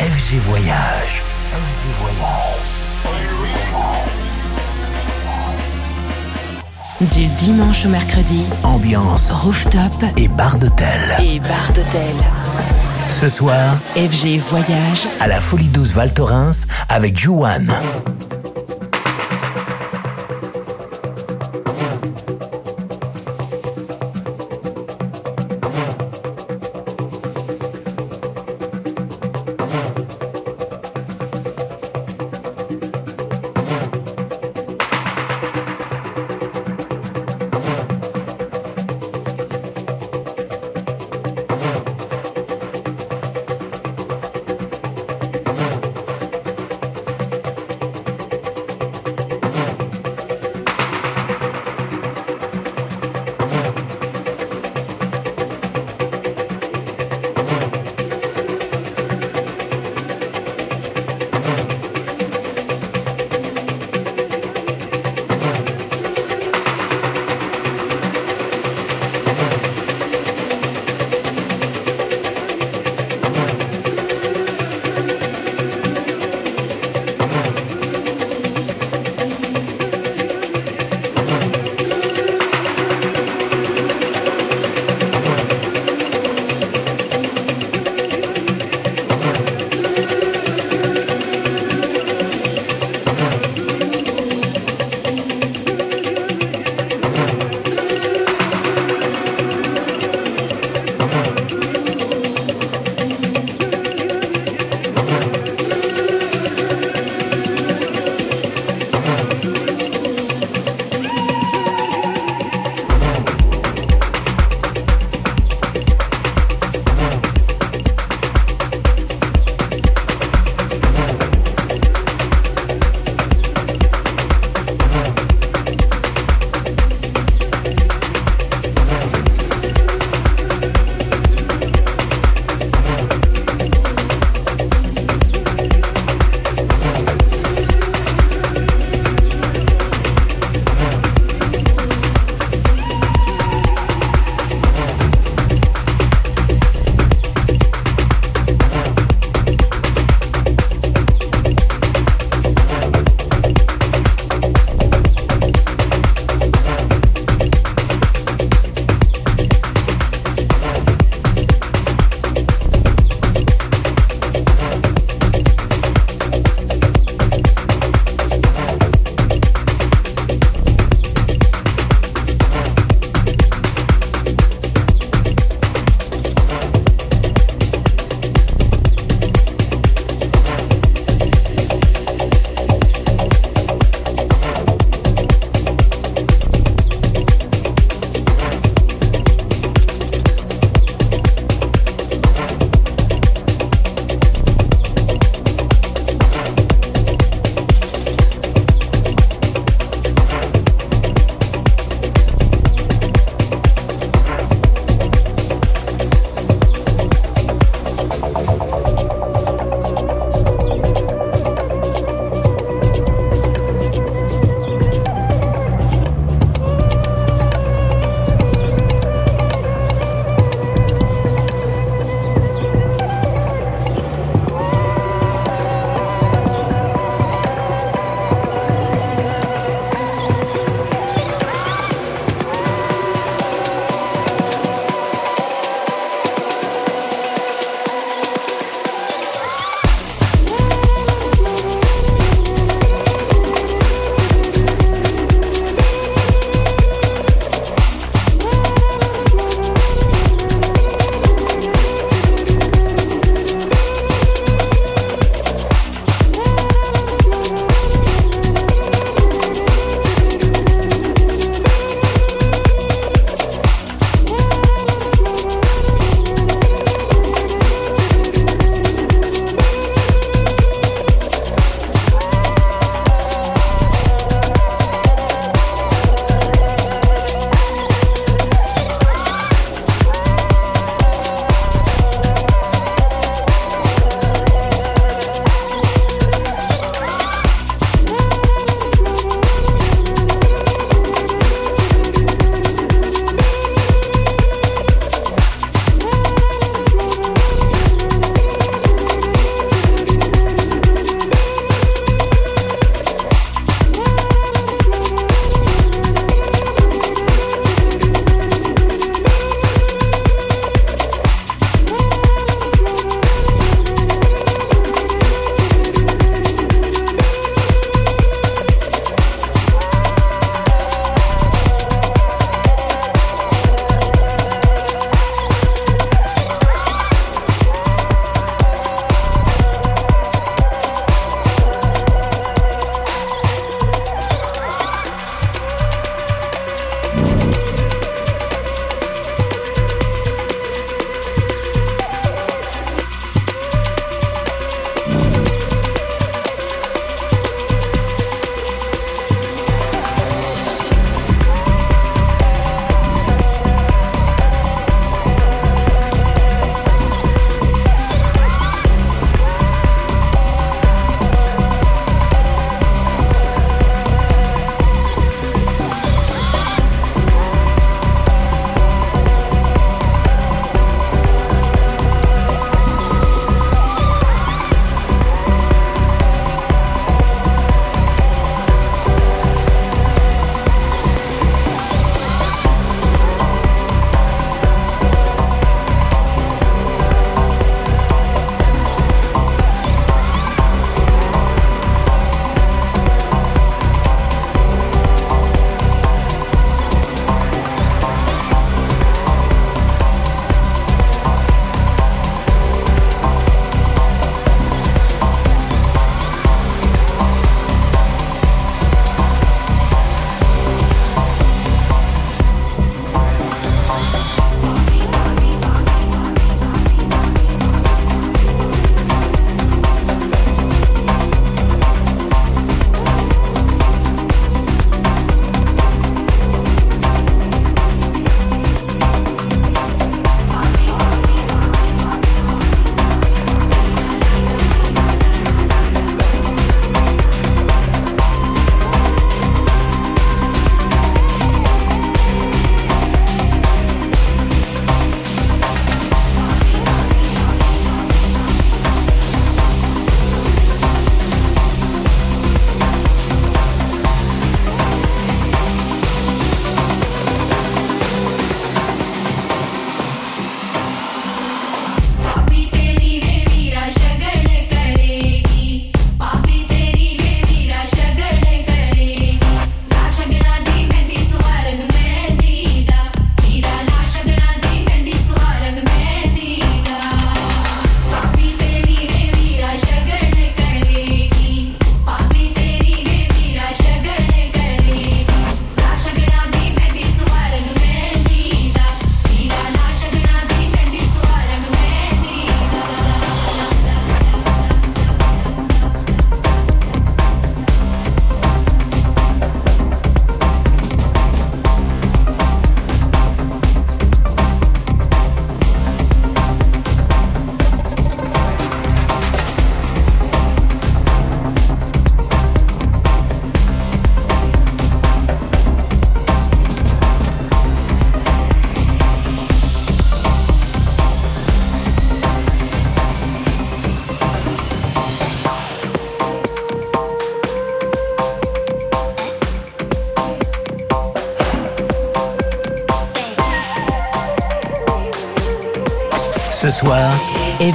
FG Voyage. Du dimanche au mercredi, Ambiance rooftop et bar d'hôtel. et bar d'hôtel. Ce soir, FG Voyage, à la Folie Douce Val Thorens avec Juan.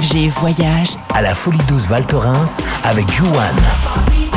FG Voyage à la Folie Douce Val Thorens avec Jouane.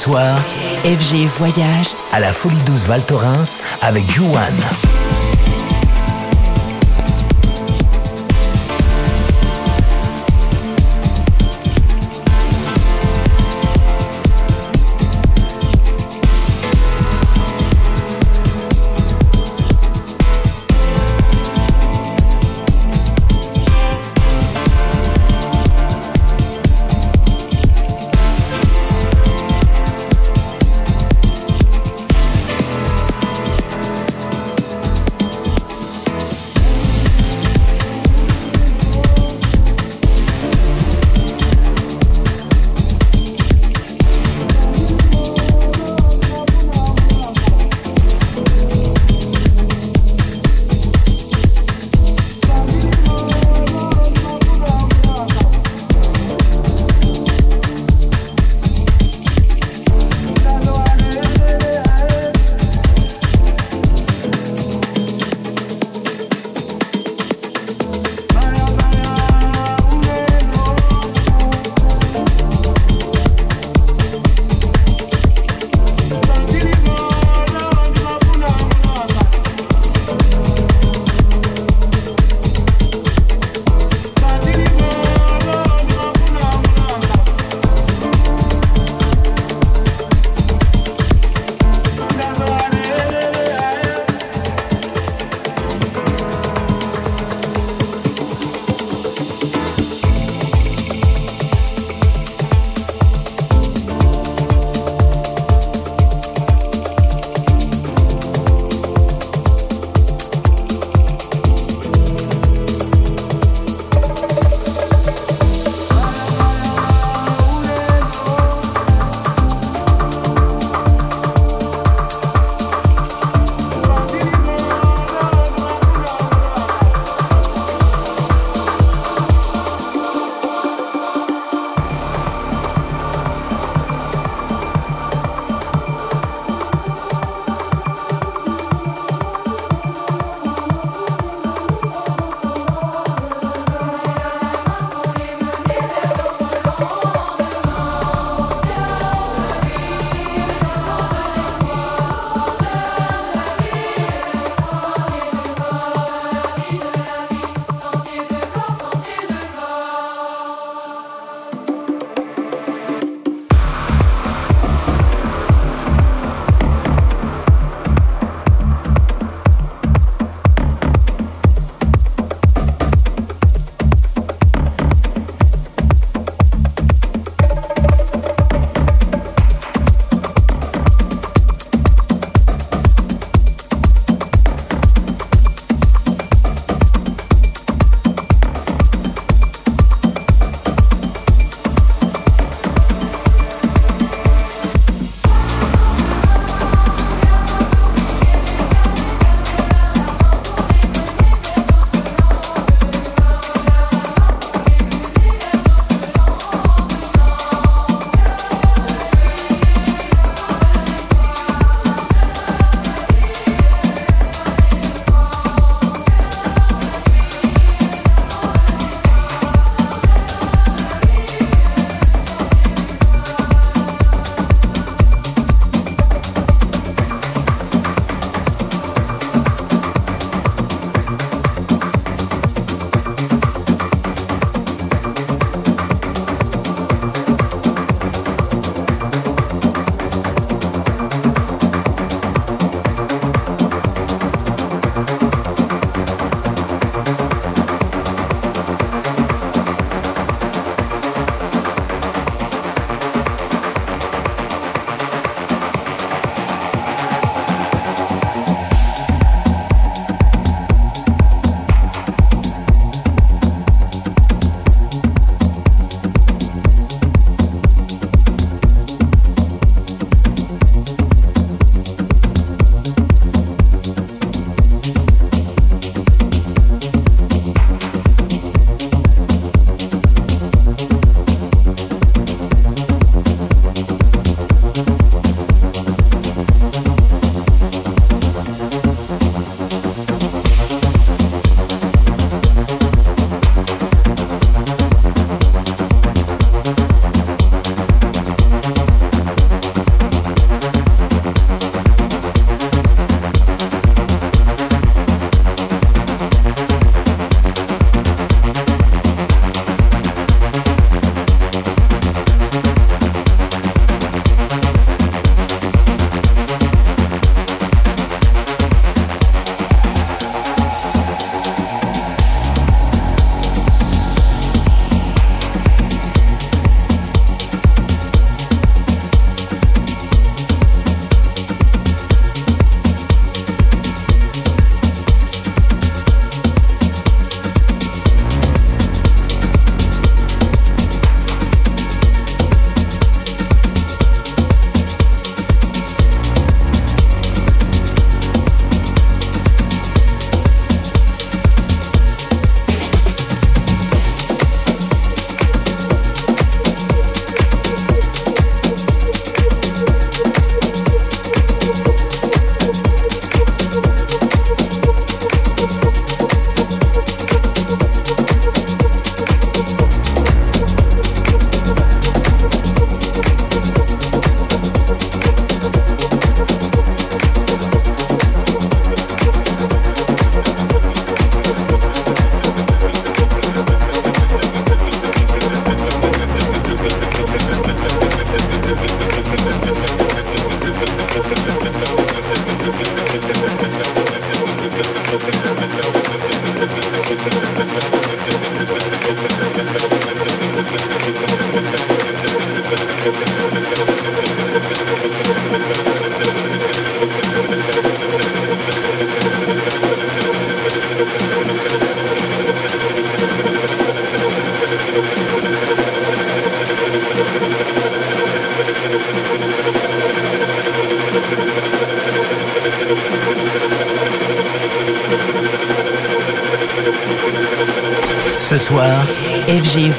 Soir, FG Voyage à la Folie Douce Val Thorens avec Jouane.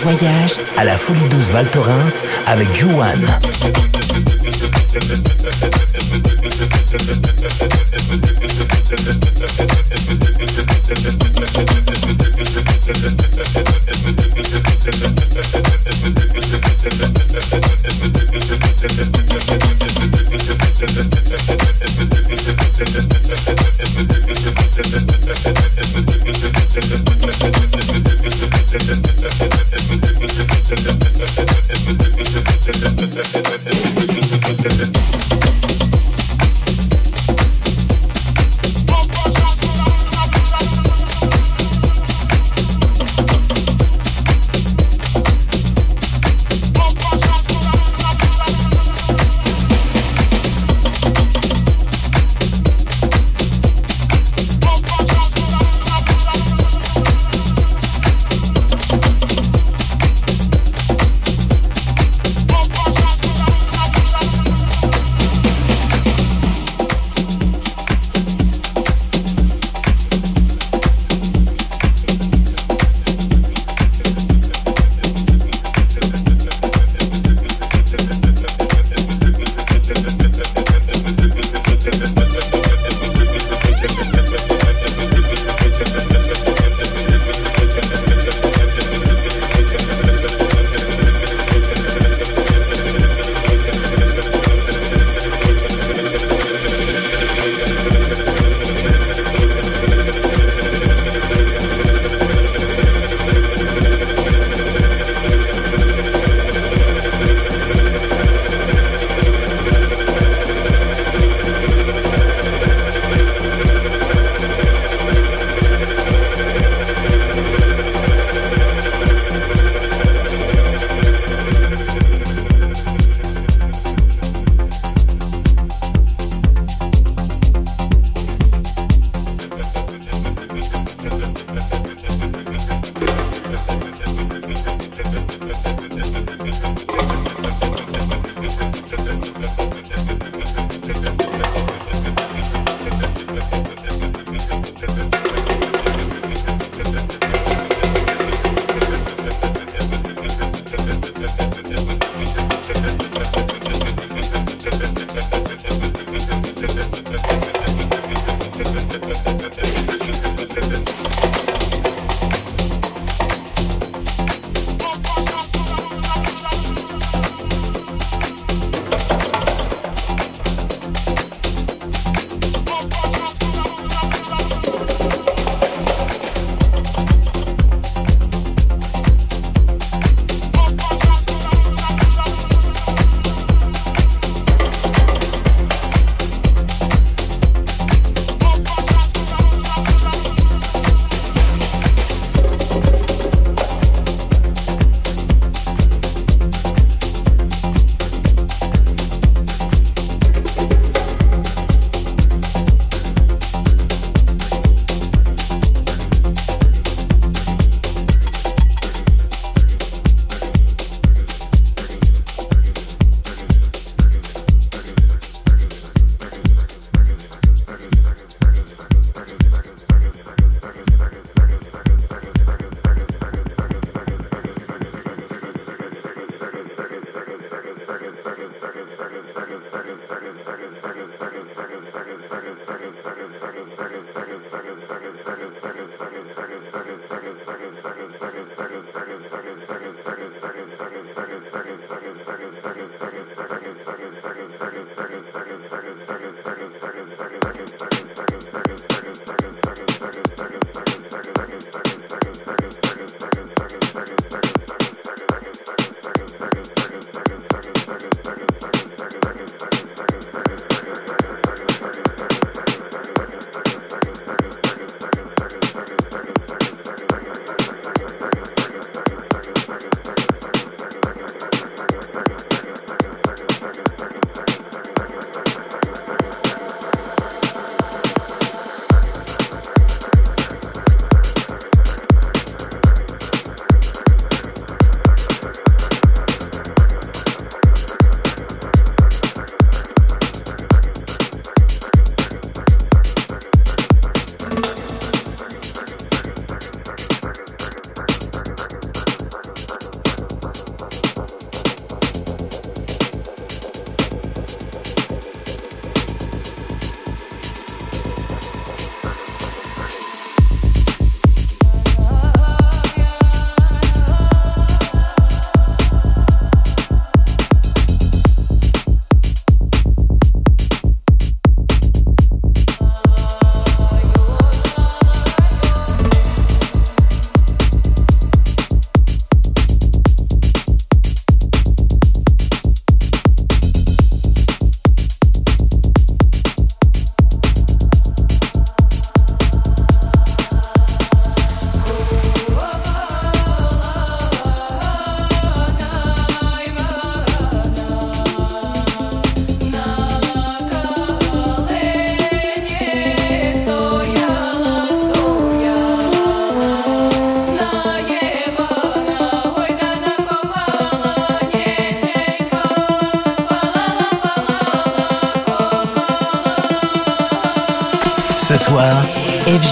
voyage à la Folie Douce Val Thorens avec Juan.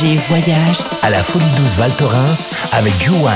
Voyage à la Folie 12 Val Thorens avec Juan.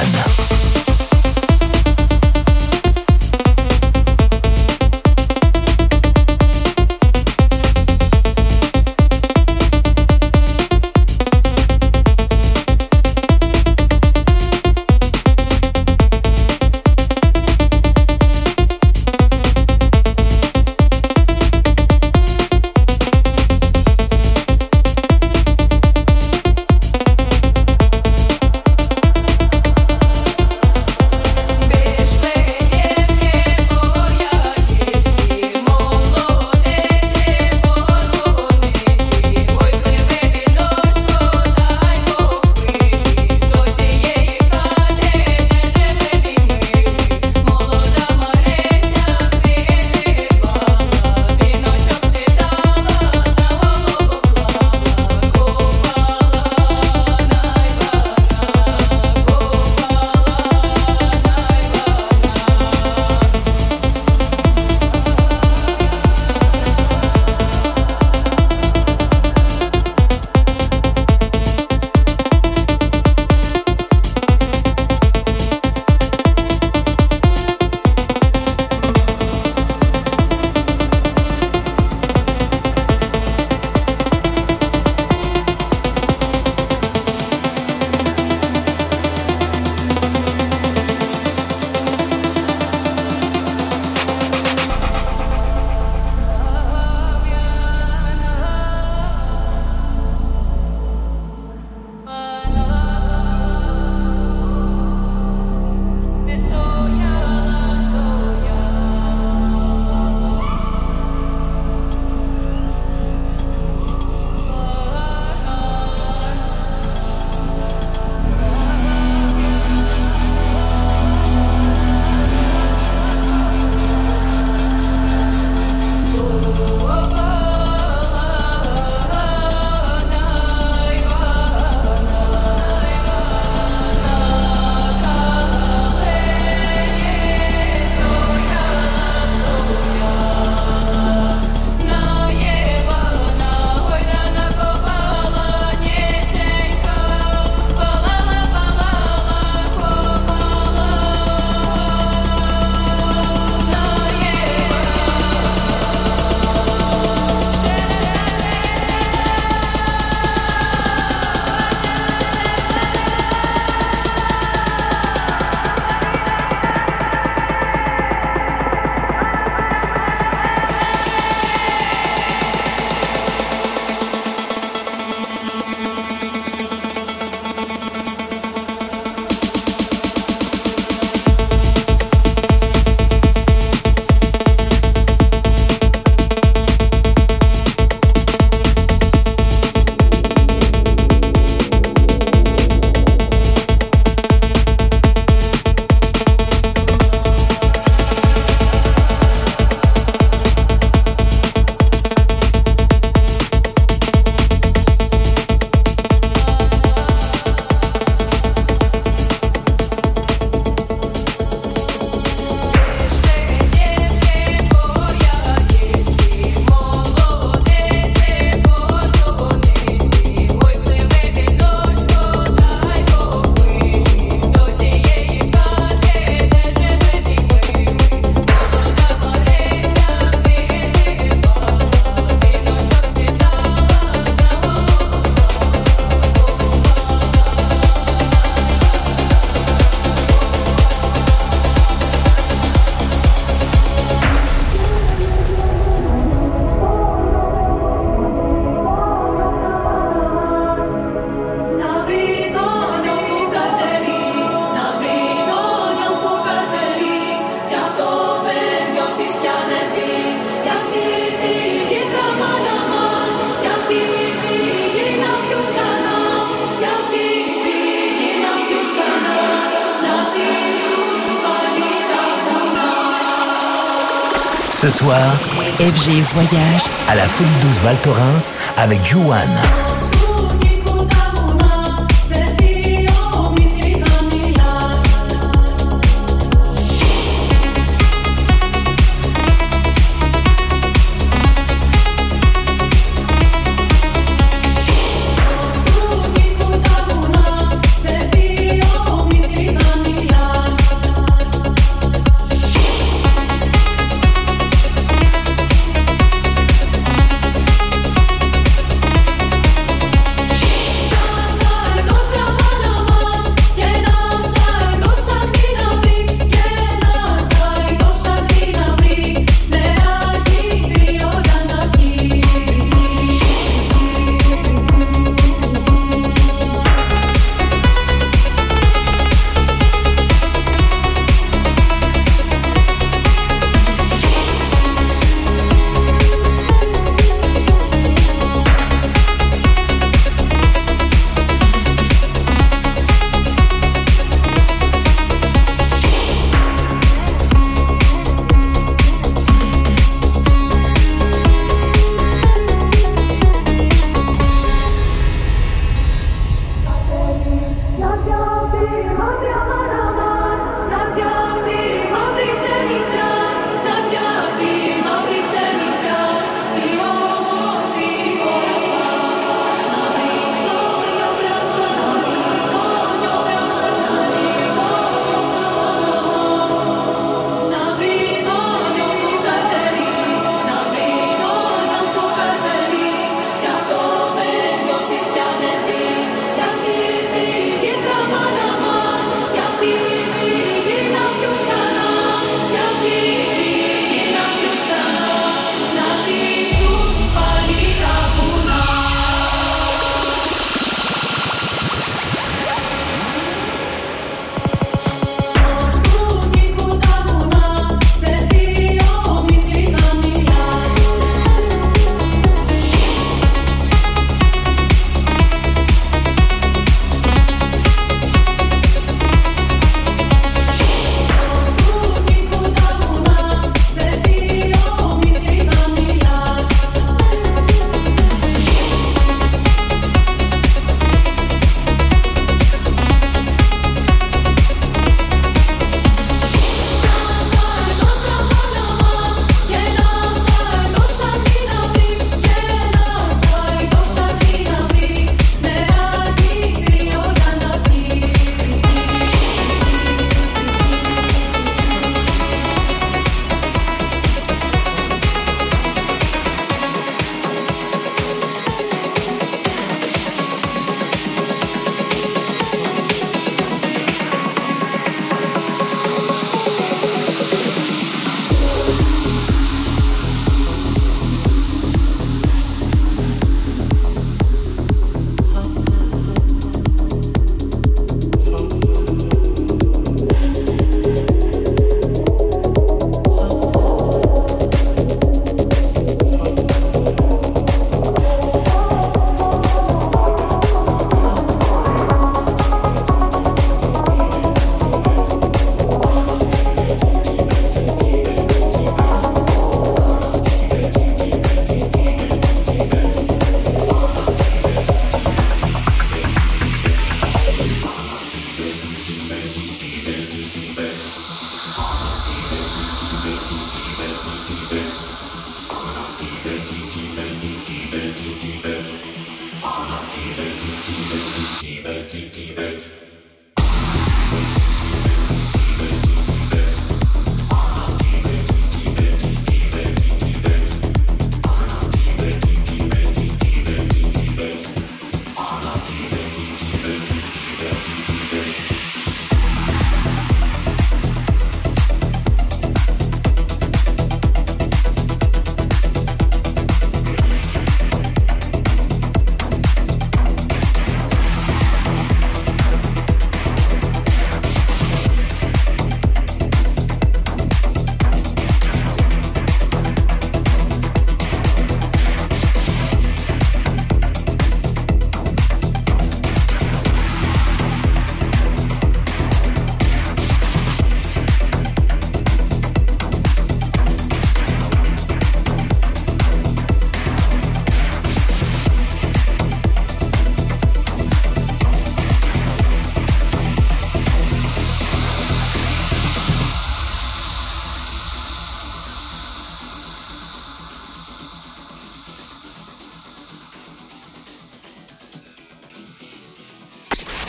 Ce soir, FG Voyage à la Folie 12 Val Thorens avec Juan.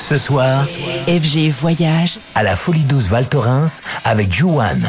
Ce soir, FG Voyage à la Folie Douce Val Thorens avec Joanne.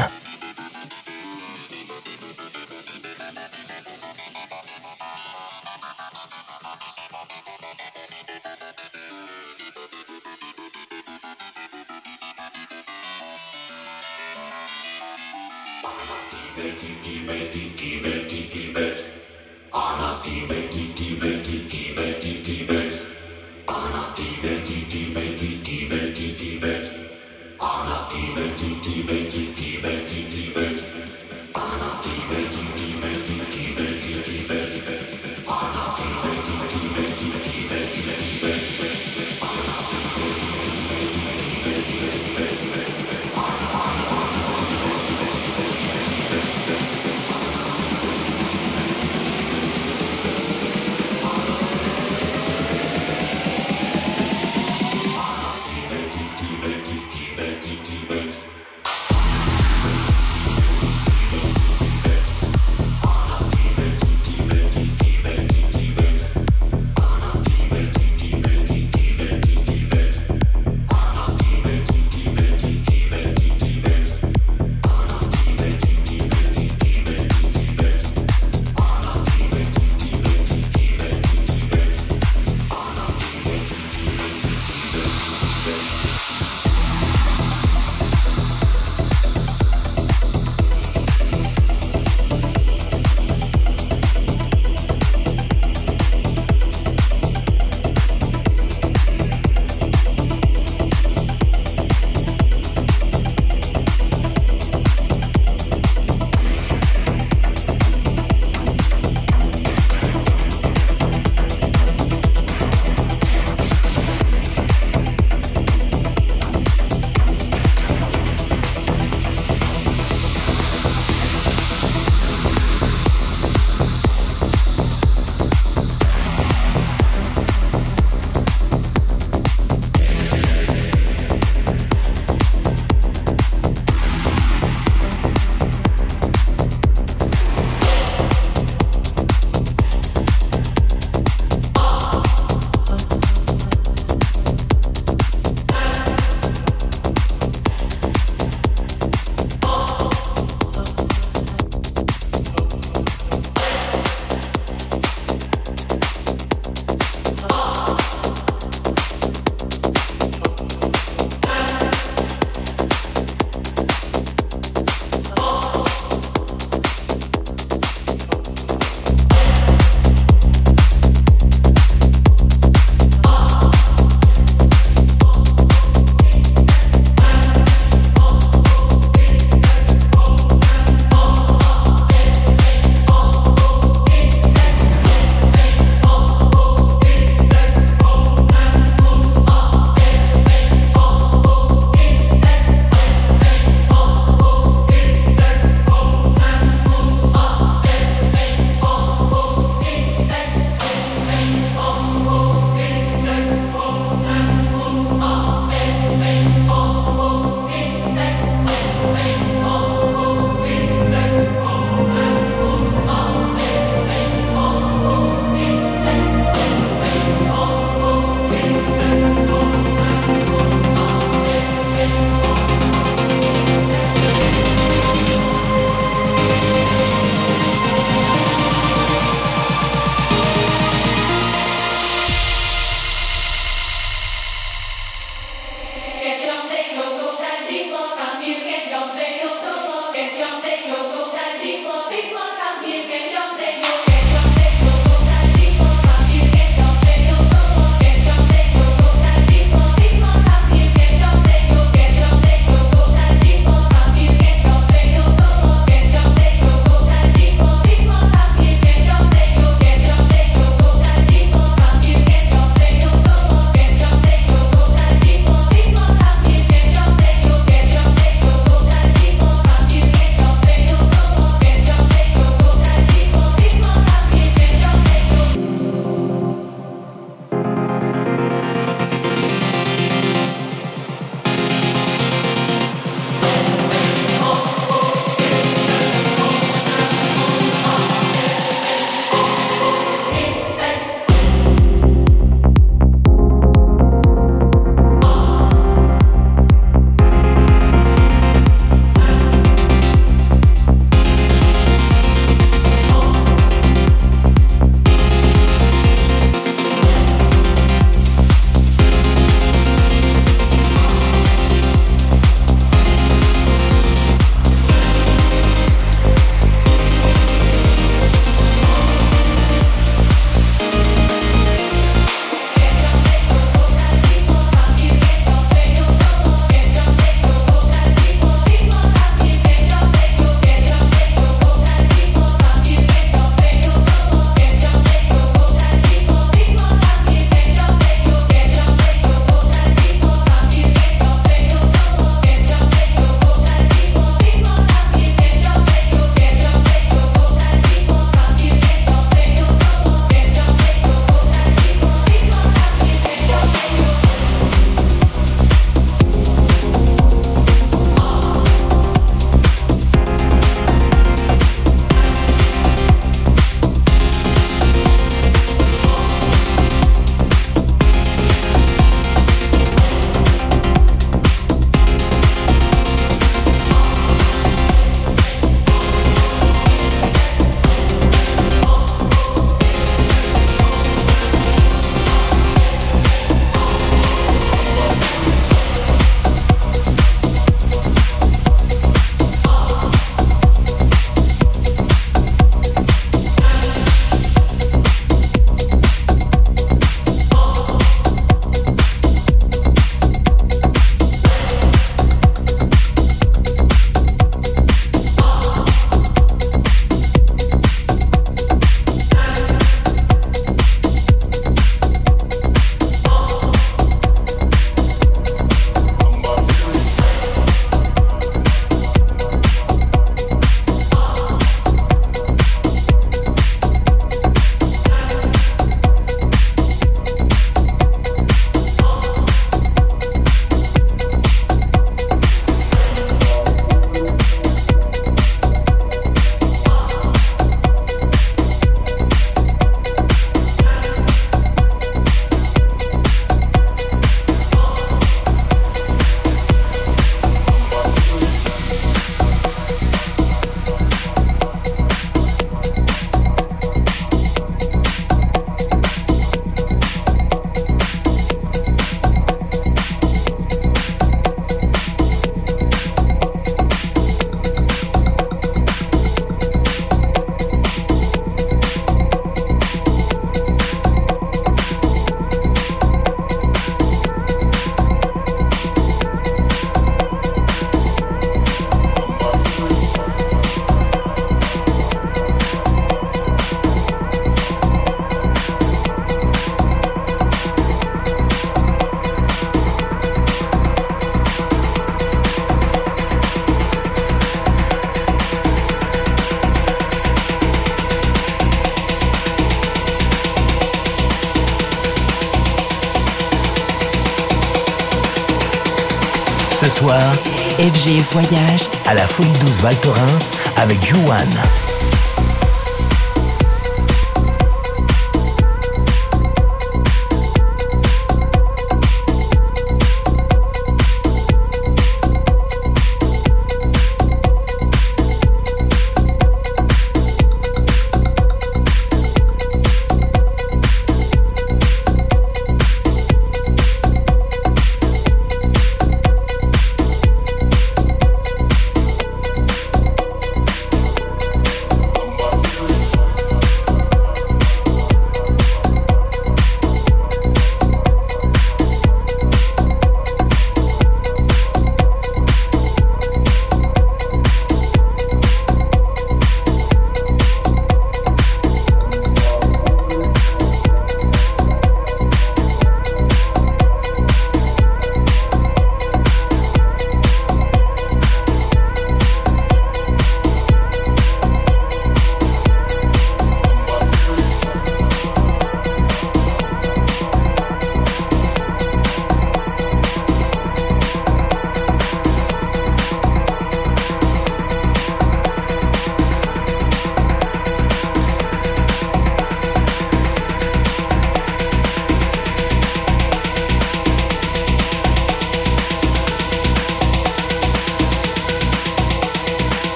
FG Voyage à la Folie 12 Val Thorens avec Johan.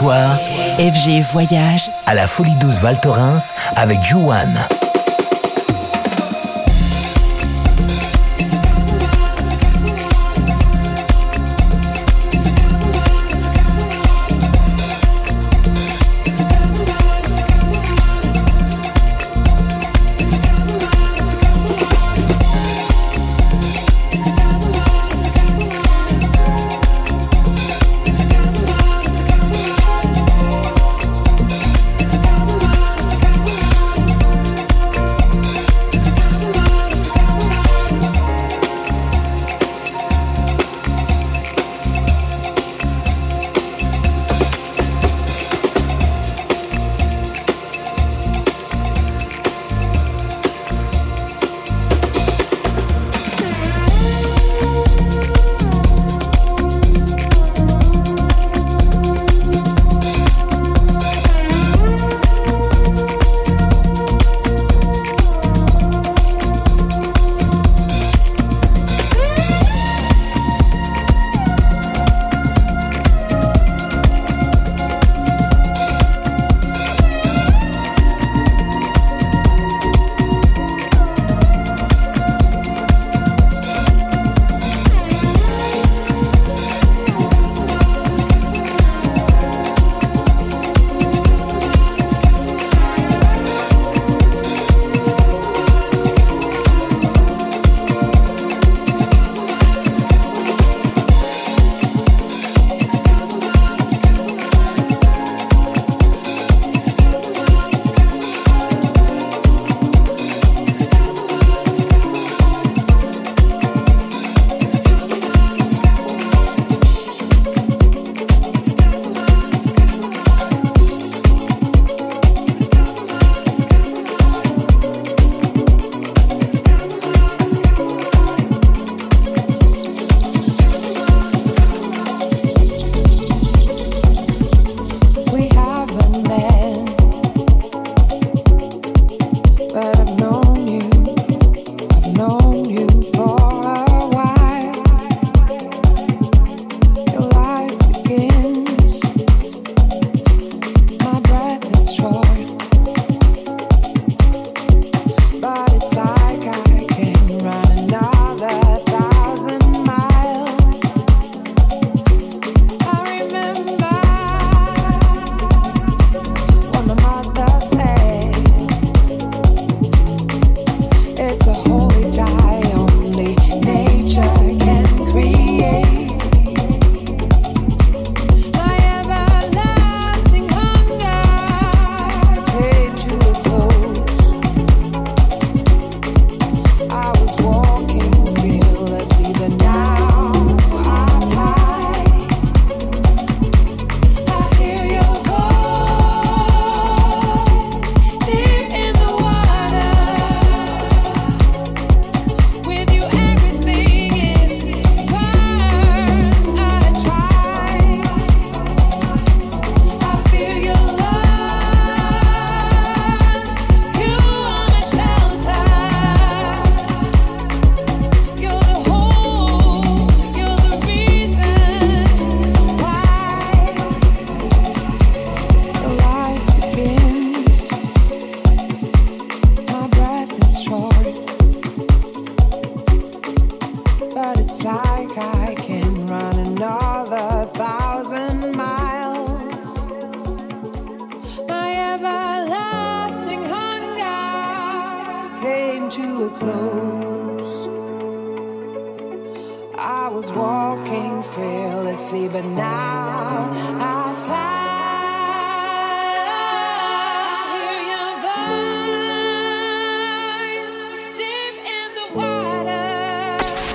FG Voyage à la Folie 12 Val Thorens avec Juan.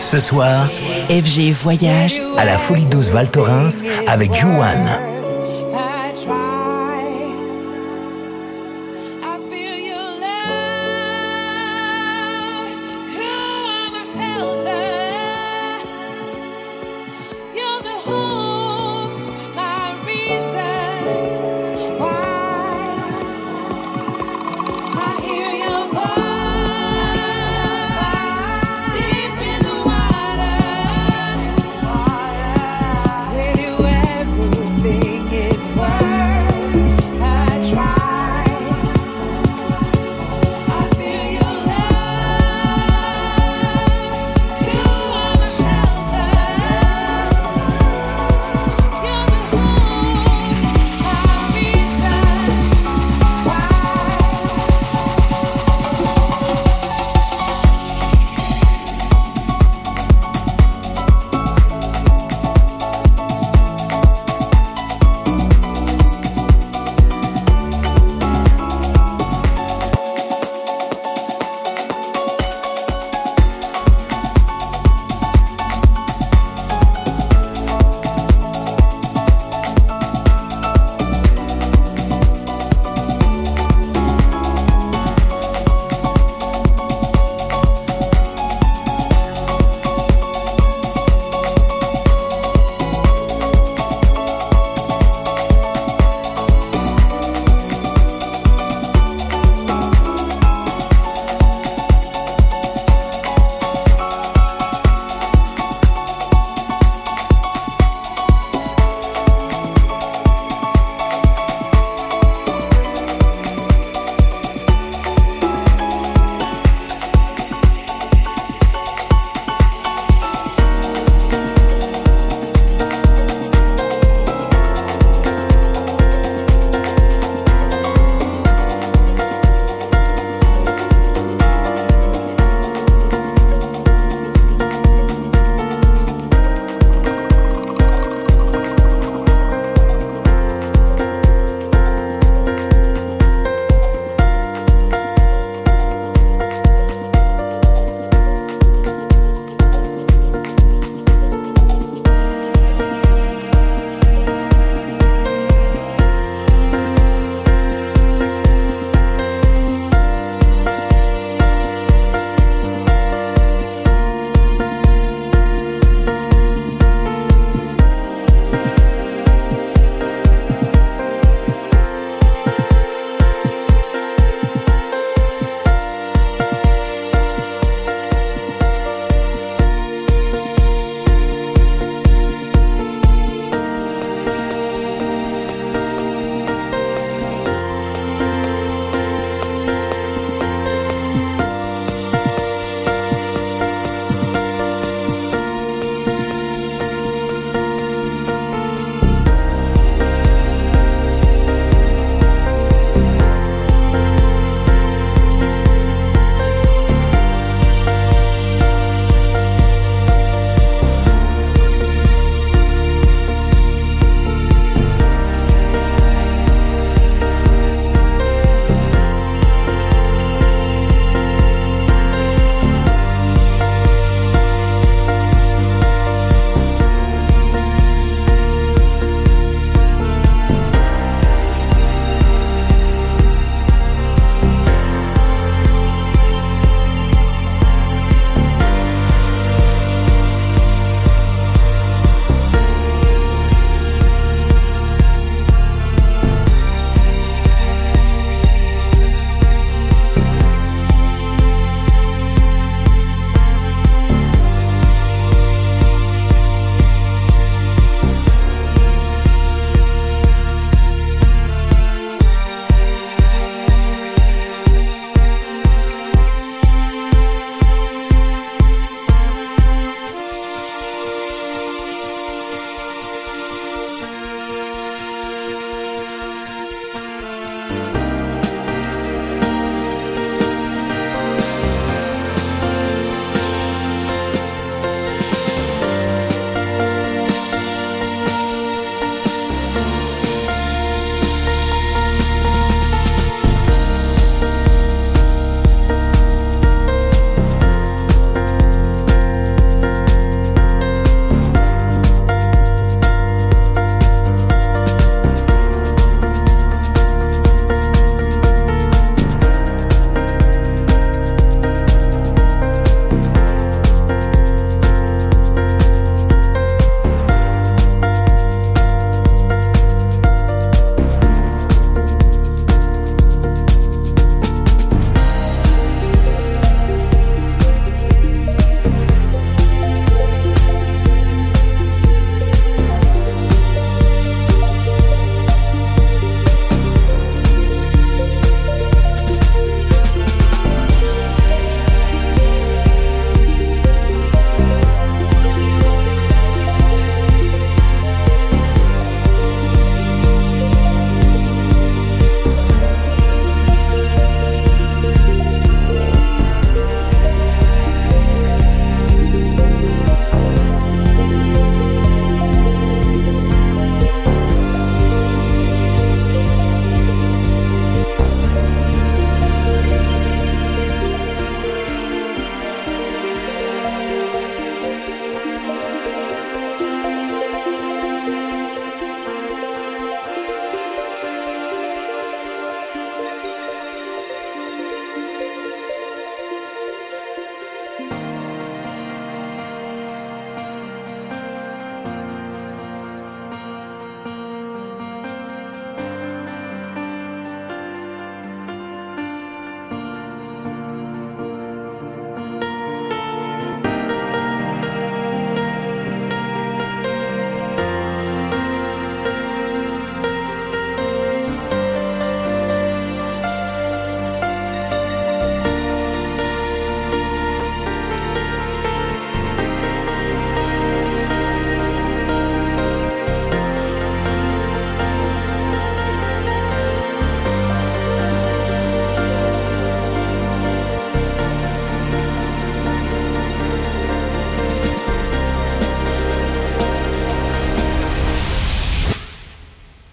Ce soir, FG Voyage à la Folie Douce Val Thorens avec Joanne.